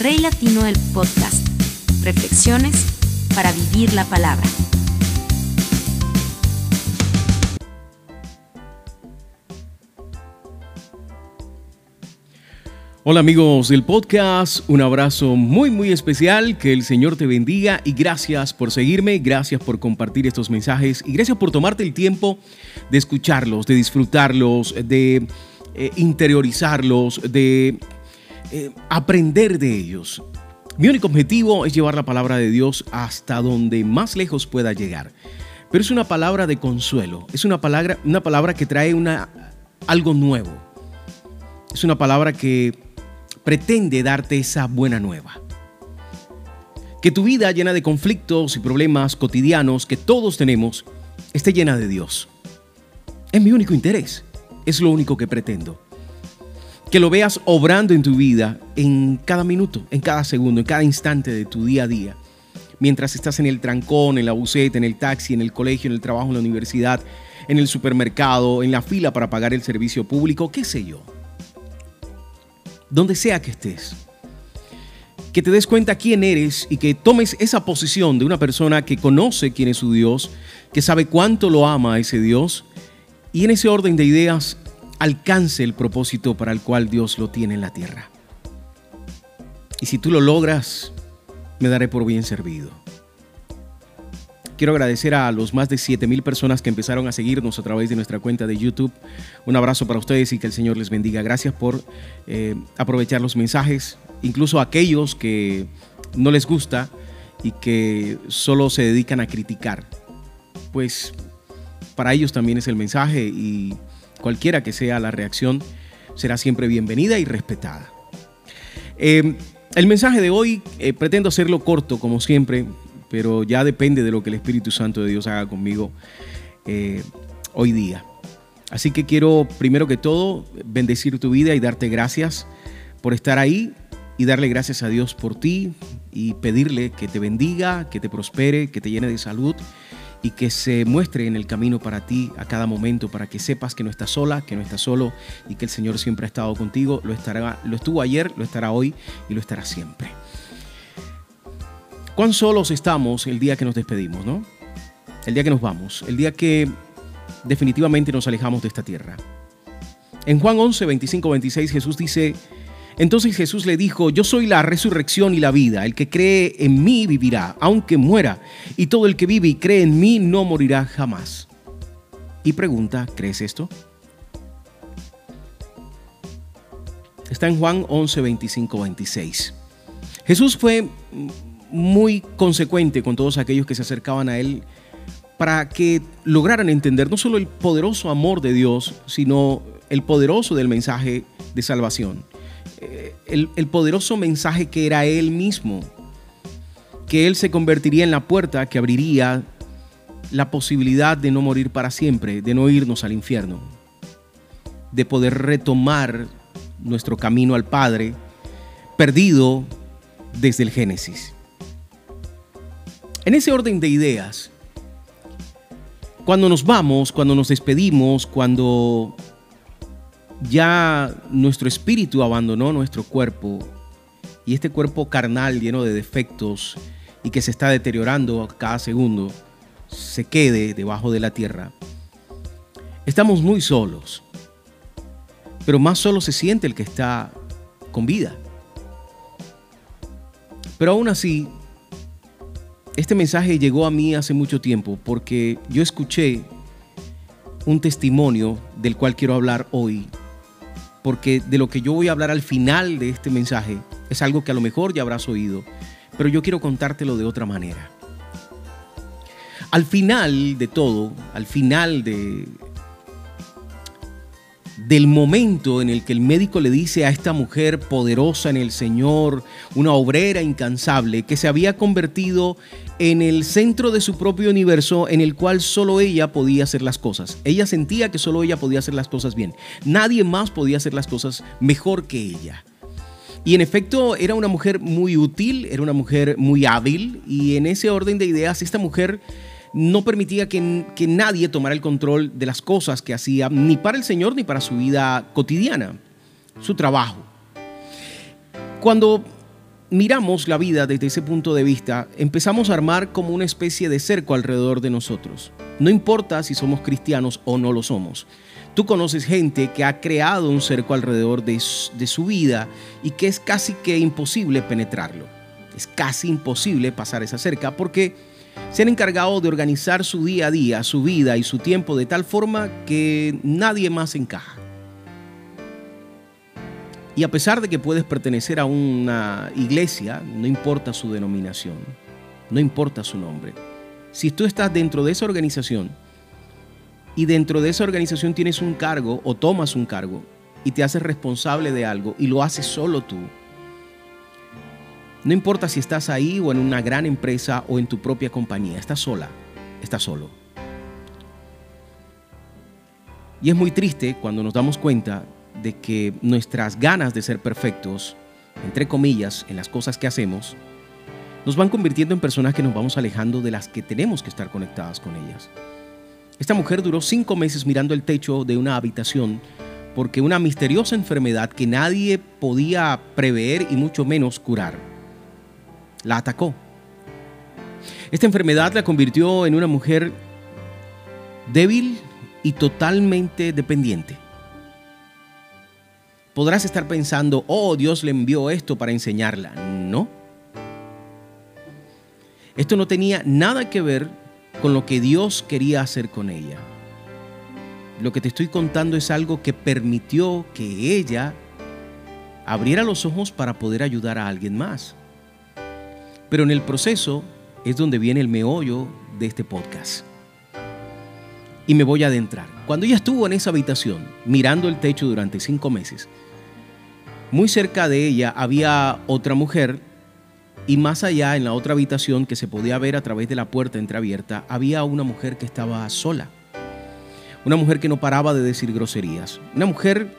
Rey Latino del Podcast. Reflexiones para vivir la palabra. Hola amigos del podcast, un abrazo muy muy especial, que el Señor te bendiga y gracias por seguirme, gracias por compartir estos mensajes y gracias por tomarte el tiempo de escucharlos, de disfrutarlos, de eh, interiorizarlos, de eh, aprender de ellos. Mi único objetivo es llevar la palabra de Dios hasta donde más lejos pueda llegar. Pero es una palabra de consuelo, es una palabra, una palabra que trae una, algo nuevo. Es una palabra que pretende darte esa buena nueva. Que tu vida llena de conflictos y problemas cotidianos que todos tenemos esté llena de Dios. Es mi único interés, es lo único que pretendo. Que lo veas obrando en tu vida en cada minuto, en cada segundo, en cada instante de tu día a día. Mientras estás en el trancón, en la buceta, en el taxi, en el colegio, en el trabajo, en la universidad, en el supermercado, en la fila para pagar el servicio público, qué sé yo donde sea que estés. Que te des cuenta quién eres y que tomes esa posición de una persona que conoce quién es su Dios, que sabe cuánto lo ama ese Dios y en ese orden de ideas alcance el propósito para el cual Dios lo tiene en la tierra. Y si tú lo logras, me daré por bien servido. Quiero agradecer a los más de 7000 personas que empezaron a seguirnos a través de nuestra cuenta de YouTube. Un abrazo para ustedes y que el Señor les bendiga. Gracias por eh, aprovechar los mensajes, incluso aquellos que no les gusta y que solo se dedican a criticar. Pues para ellos también es el mensaje y cualquiera que sea la reacción será siempre bienvenida y respetada. Eh, el mensaje de hoy eh, pretendo hacerlo corto, como siempre pero ya depende de lo que el Espíritu Santo de Dios haga conmigo eh, hoy día. Así que quiero, primero que todo, bendecir tu vida y darte gracias por estar ahí y darle gracias a Dios por ti y pedirle que te bendiga, que te prospere, que te llene de salud y que se muestre en el camino para ti a cada momento, para que sepas que no estás sola, que no estás solo y que el Señor siempre ha estado contigo. Lo, estará, lo estuvo ayer, lo estará hoy y lo estará siempre cuán solos estamos el día que nos despedimos, ¿no? El día que nos vamos, el día que definitivamente nos alejamos de esta tierra. En Juan 11, 25, 26 Jesús dice, entonces Jesús le dijo, yo soy la resurrección y la vida, el que cree en mí vivirá, aunque muera, y todo el que vive y cree en mí no morirá jamás. Y pregunta, ¿crees esto? Está en Juan 11, 25, 26. Jesús fue muy consecuente con todos aquellos que se acercaban a Él para que lograran entender no solo el poderoso amor de Dios, sino el poderoso del mensaje de salvación. Eh, el, el, poderoso mensaje que era Él mismo, que Él se convertiría en la puerta que abriría la posibilidad de no morir para siempre, de no irnos al infierno, de poder retomar nuestro camino al Padre, perdido desde el Génesis. En ese orden de ideas, cuando nos vamos, cuando nos despedimos, cuando ya nuestro espíritu abandonó nuestro cuerpo y este cuerpo carnal lleno de defectos y que se está deteriorando cada segundo, se quede debajo de la tierra, estamos muy solos. Pero más solo se siente el que está con vida. Pero aún así, este mensaje llegó a mí hace mucho tiempo porque yo escuché un testimonio del cual quiero hablar hoy, porque de lo que yo voy a hablar al final de este mensaje es algo que a lo mejor ya habrás oído, pero yo quiero contártelo de otra manera. Al final de todo, al final de, del momento en el que el médico le dice a esta mujer poderosa en el Señor, una obrera incansable, que se había convertido en el centro de su propio universo en el cual solo ella podía hacer las cosas. Ella sentía que solo ella podía hacer las cosas bien. Nadie más podía hacer las cosas mejor que ella. Y en efecto era una mujer muy útil, era una mujer muy hábil y en ese orden de ideas esta mujer no permitía que, nadie tomara el control de las cosas que hacía, ni para el Señor ni para su vida cotidiana, su trabajo. Cuando miramos la vida desde ese punto de vista, empezamos a armar como una especie de cerco alrededor de nosotros. No importa si somos cristianos o no lo somos. Tú conoces gente que ha creado un cerco alrededor de, de su vida y que es casi que imposible penetrarlo. Es casi imposible pasar esa cerca porque se han encargado de organizar su día a día, su vida y su tiempo de tal forma que nadie más encaja. Y a pesar de que puedes pertenecer a una iglesia, no importa su denominación, no importa su nombre. Si tú estás dentro de esa organización y dentro de esa organización tienes un cargo o tomas un cargo y te haces responsable de algo y lo haces solo tú, no importa si estás ahí o en una gran empresa o en tu propia compañía, estás sola, estás solo. Y es muy triste cuando nos damos cuenta de que nuestras ganas de ser perfectos, entre comillas, en las cosas que hacemos, nos van convirtiendo en personas que nos vamos alejando de las que tenemos que estar conectadas con ellas. Esta mujer duró cinco meses mirando el techo de una habitación porque una misteriosa enfermedad que nadie podía prever y mucho menos curar la atacó. Esta enfermedad la convirtió en una mujer débil y totalmente dependiente. Podrás estar pensando, oh, Dios le envió esto para enseñarla. No. Esto no tenía nada que ver con lo que Dios quería hacer con ella. Lo que te estoy contando es algo que permitió que ella abriera los ojos para poder ayudar a alguien más. Pero en el proceso es donde viene el meollo de este podcast. Y me voy a adentrar. Cuando ella estuvo en esa habitación mirando el techo durante cinco meses, muy cerca de ella había otra mujer y más allá en la otra habitación que se podía ver a través de la puerta entreabierta había una mujer que estaba sola. Una mujer que no paraba de decir groserías. Una mujer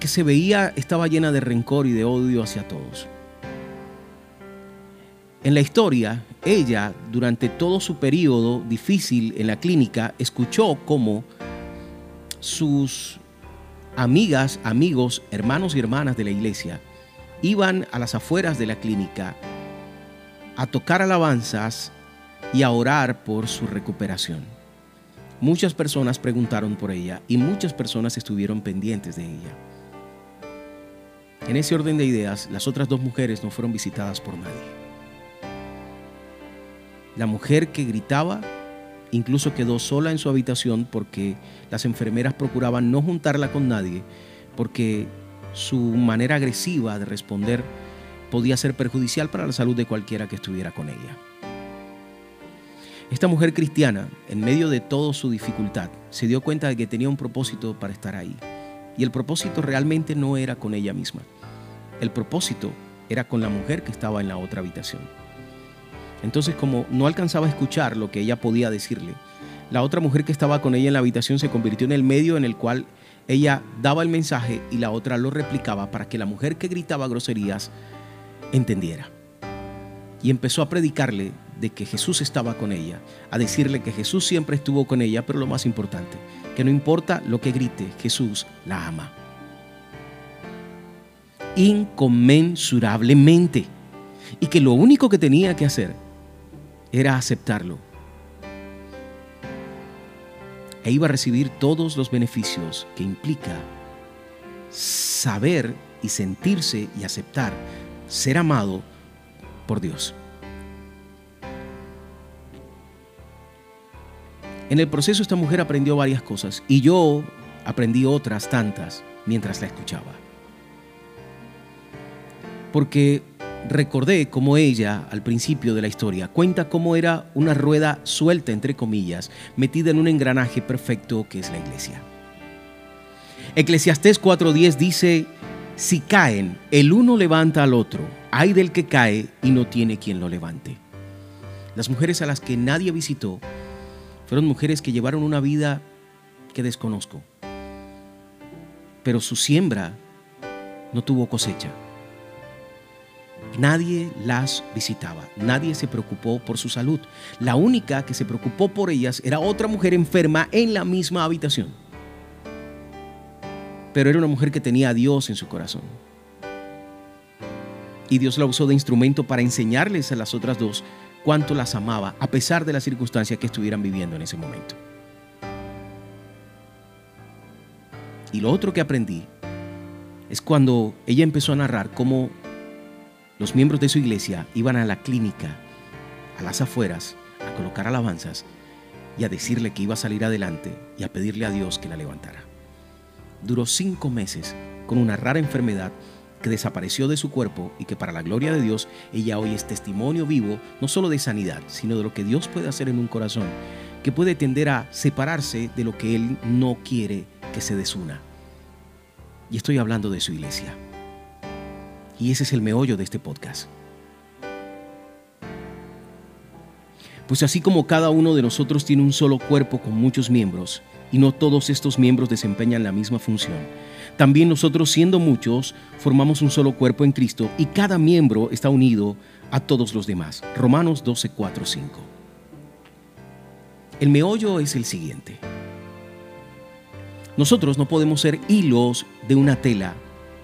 que se veía estaba llena de rencor y de odio hacia todos. En la historia, ella, durante todo su periodo difícil en la clínica, escuchó cómo sus amigas, amigos, hermanos y hermanas de la iglesia iban a las afueras de la clínica a tocar alabanzas y a orar por su recuperación. Muchas personas preguntaron por ella y muchas personas estuvieron pendientes de ella. En ese orden de ideas, las otras dos mujeres no fueron visitadas por nadie. La mujer que gritaba Incluso quedó sola en su habitación porque las enfermeras procuraban no juntarla con nadie, porque su manera agresiva de responder podía ser perjudicial para la salud de cualquiera que estuviera con ella. Esta mujer cristiana, en medio de toda su dificultad, se dio cuenta de que tenía un propósito para estar ahí. Y el propósito realmente no era con ella misma. El propósito era con la mujer que estaba en la otra habitación. Entonces, como no alcanzaba a escuchar lo que ella podía decirle, la otra mujer que estaba con ella en la habitación se convirtió en el medio en el cual ella daba el mensaje y la otra lo replicaba para que la mujer que gritaba groserías entendiera. Y empezó a predicarle de que Jesús estaba con ella, a decirle que Jesús siempre estuvo con ella, pero lo más importante, que no importa lo que grite, Jesús la ama. Inconmensurablemente. Y que lo único que tenía que hacer era aceptarlo. E iba a recibir todos los beneficios que implica saber y sentirse y aceptar ser amado por Dios. En el proceso esta mujer aprendió varias cosas y yo aprendí otras tantas mientras la escuchaba. Porque recordé cómo ella, al principio de la historia, cuenta cómo era una rueda suelta, entre comillas, metida en un engranaje perfecto que es la iglesia. Eclesiastés 4:10 dice, si caen, el uno levanta al otro, hay del que cae y no tiene quien lo levante. Las mujeres a las que nadie visitó fueron mujeres que llevaron una vida que desconozco, pero su siembra no tuvo cosecha. Nadie las visitaba, nadie se preocupó por su salud. La única que se preocupó por ellas era otra mujer enferma en la misma habitación. Pero era una mujer que tenía a Dios en su corazón. Y Dios la usó de instrumento para enseñarles a las otras dos cuánto las amaba, a pesar de las circunstancias que estuvieran viviendo en ese momento. Y lo otro que aprendí es cuando ella empezó a narrar cómo los miembros de su iglesia iban a la clínica, a las afueras, a colocar alabanzas y a decirle que iba a salir adelante y a pedirle a Dios que la levantara. Duró cinco meses con una rara enfermedad que desapareció de su cuerpo y que para la gloria de Dios ella hoy es testimonio vivo no solo de sanidad, sino de lo que Dios puede hacer en un corazón que puede tender a separarse de lo que Él no quiere que se desuna. Y estoy hablando de su iglesia. Y ese es el meollo de este podcast. Pues así como cada uno de nosotros tiene un solo cuerpo con muchos miembros, y no todos estos miembros desempeñan la misma función, también nosotros, siendo muchos, formamos un solo cuerpo en Cristo y cada miembro está unido a todos los demás. Romanos 12, 4, 5. El meollo es el siguiente. Nosotros no podemos ser hilos de una tela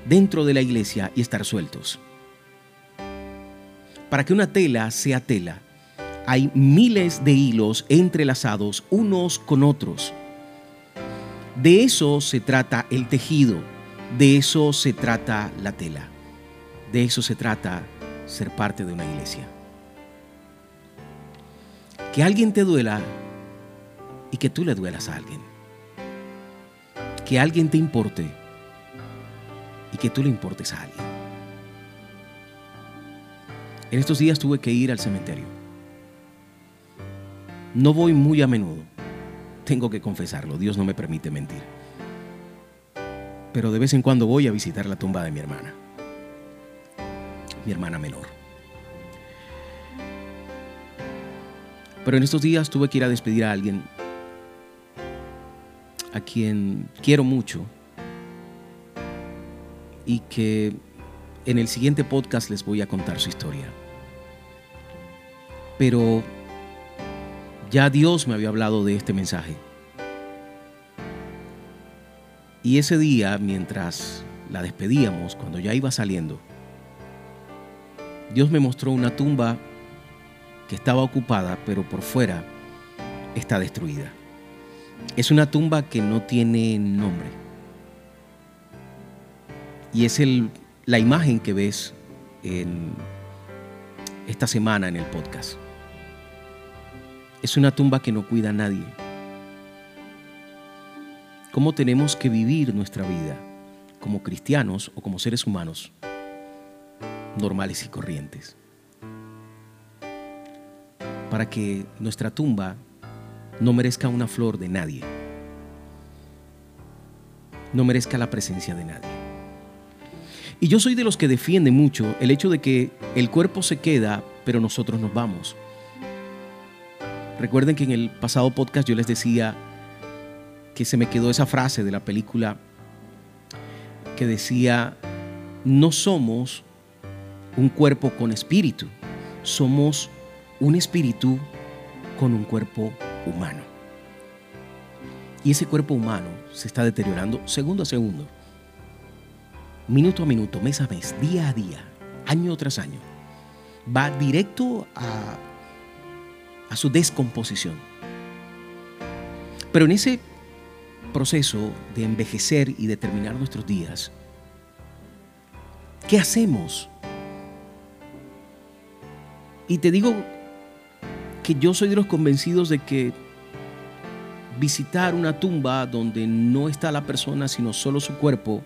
dentro de la iglesia y estar sueltos. Para que una tela sea tela, hay miles de hilos entrelazados unos con otros de eso se trata el tejido, de eso se trata la tela, de eso se trata ser parte de una iglesia. Que alguien te duela y que tú le duelas a alguien. Que alguien te importe y que tú le importes a alguien. En estos días tuve que ir al cementerio. No voy muy a menudo tengo que confesarlo, Dios no me permite mentir. Pero de vez en cuando voy a visitar la tumba de mi hermana, mi hermana menor. Pero en estos días tuve que ir a despedir a alguien a quien quiero mucho y que en el siguiente podcast les voy a contar su historia. Pero ya Dios me había hablado de este mensaje. Y ese día, mientras la despedíamos, cuando ya iba saliendo, Dios me mostró una tumba que estaba ocupada, pero por fuera está destruida. Es una tumba que no tiene nombre. Y es el, la imagen que ves en esta semana en el podcast. Es una tumba que no cuida a nadie. ¿Cómo tenemos que vivir nuestra vida como cristianos o como seres humanos normales y corrientes? Para que nuestra tumba no merezca una flor de nadie, no merezca la presencia de nadie. Y yo soy de los que defiende mucho el hecho de que el cuerpo se queda, pero nosotros nos vamos. Recuerden que en el pasado podcast yo les decía que se me quedó esa frase de la película que decía, no somos un cuerpo con espíritu, somos un espíritu con un cuerpo humano. Y ese cuerpo humano se está deteriorando segundo a segundo, minuto a minuto, mes a mes, día a día, año tras año. Va directo a su descomposición. Pero en ese proceso de envejecer y de terminar nuestros días, ¿qué hacemos? Y te digo que yo soy de los convencidos de que visitar una tumba donde no está la persona sino solo su cuerpo,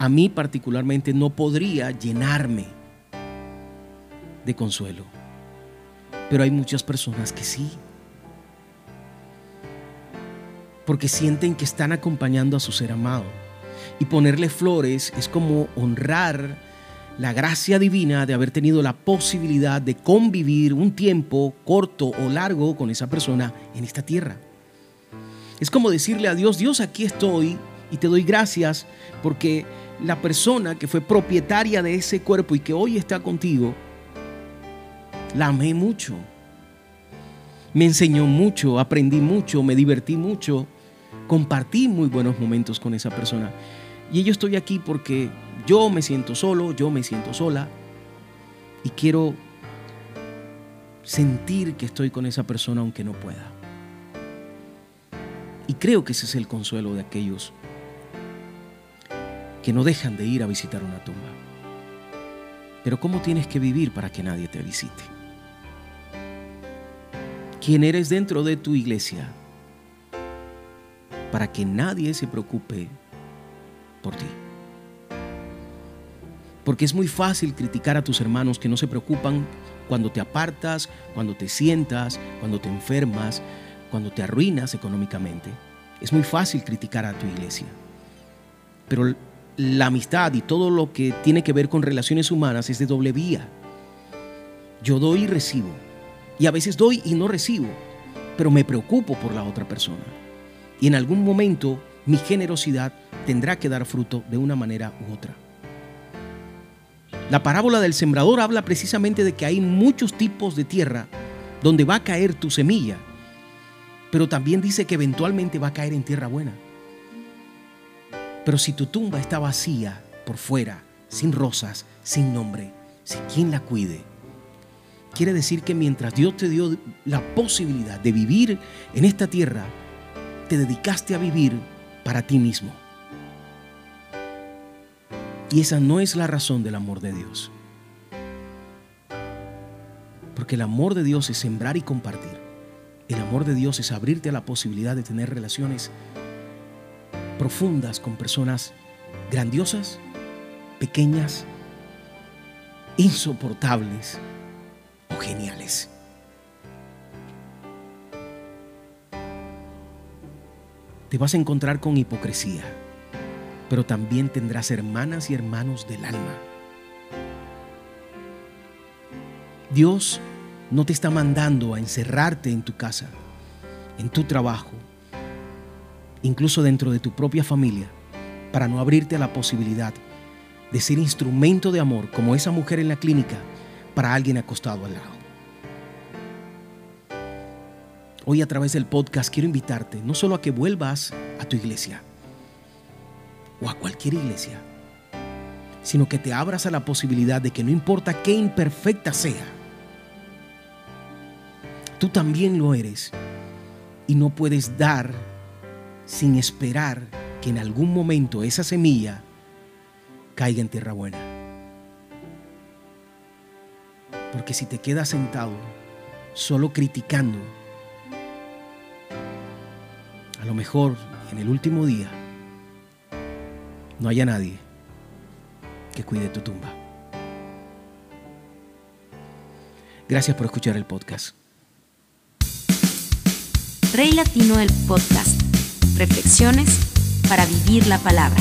a mí particularmente no podría llenarme de consuelo. Pero hay muchas personas que sí. Porque sienten que están acompañando a su ser amado. Y ponerle flores es como honrar la gracia divina de haber tenido la posibilidad de convivir un tiempo corto o largo con esa persona en esta tierra. Es como decirle a Dios, Dios, aquí estoy y te doy gracias porque la persona que fue propietaria de ese cuerpo y que hoy está contigo, la amé mucho. Me enseñó mucho, aprendí mucho, me divertí mucho, compartí muy buenos momentos con esa persona. Y yo estoy aquí porque yo me siento solo, yo me siento sola y quiero sentir que estoy con esa persona aunque no pueda. Y creo que ese es el consuelo de aquellos que no dejan de ir a visitar una tumba. Pero ¿cómo tienes que vivir para que nadie te visite? ¿Quién eres dentro de tu iglesia? Para que nadie se preocupe por ti. Porque es muy fácil criticar a tus hermanos que no se preocupan cuando te apartas, cuando te sientas, cuando te enfermas, cuando te arruinas económicamente. Es muy fácil criticar a tu iglesia. Pero la amistad y todo lo que tiene que ver con relaciones humanas es de doble vía. Yo doy y recibo. Y a veces doy y no recibo, pero me preocupo por la otra persona. Y en algún momento mi generosidad tendrá que dar fruto de una manera u otra. La parábola del sembrador habla precisamente de que hay muchos tipos de tierra donde va a caer tu semilla, pero también dice que eventualmente va a caer en tierra buena. Pero si tu tumba está vacía por fuera, sin rosas, sin nombre, sin quien la cuide, quiere decir que mientras Dios te dio la posibilidad de vivir en esta tierra, te dedicaste a vivir para ti mismo. Y esa no es la razón del amor de Dios. Porque el amor de Dios es sembrar y compartir. El amor de Dios es abrirte a la posibilidad de tener relaciones profundas con personas grandiosas, pequeñas, insoportables o geniales. Te vas a encontrar con hipocresía pero también tendrás hermanas y hermanos del alma. Dios no te está mandando a encerrarte en tu casa, en tu trabajo, incluso dentro de tu propia familia, para no abrirte a la posibilidad de ser instrumento de amor como esa mujer en la clínica para alguien acostado al lado. Hoy a través del podcast quiero invitarte no solo a que vuelvas a tu iglesia, o a cualquier iglesia, sino que te abras a la posibilidad de que no importa qué imperfecta sea, tú también lo eres y no puedes dar sin esperar que en algún momento esa semilla caiga en tierra buena. Porque si te quedas sentado solo criticando, a lo mejor en el último día no haya nadie que cuide tu tumba. Gracias por escuchar el podcast. Rey Latino del Podcast. Reflexiones para vivir la palabra.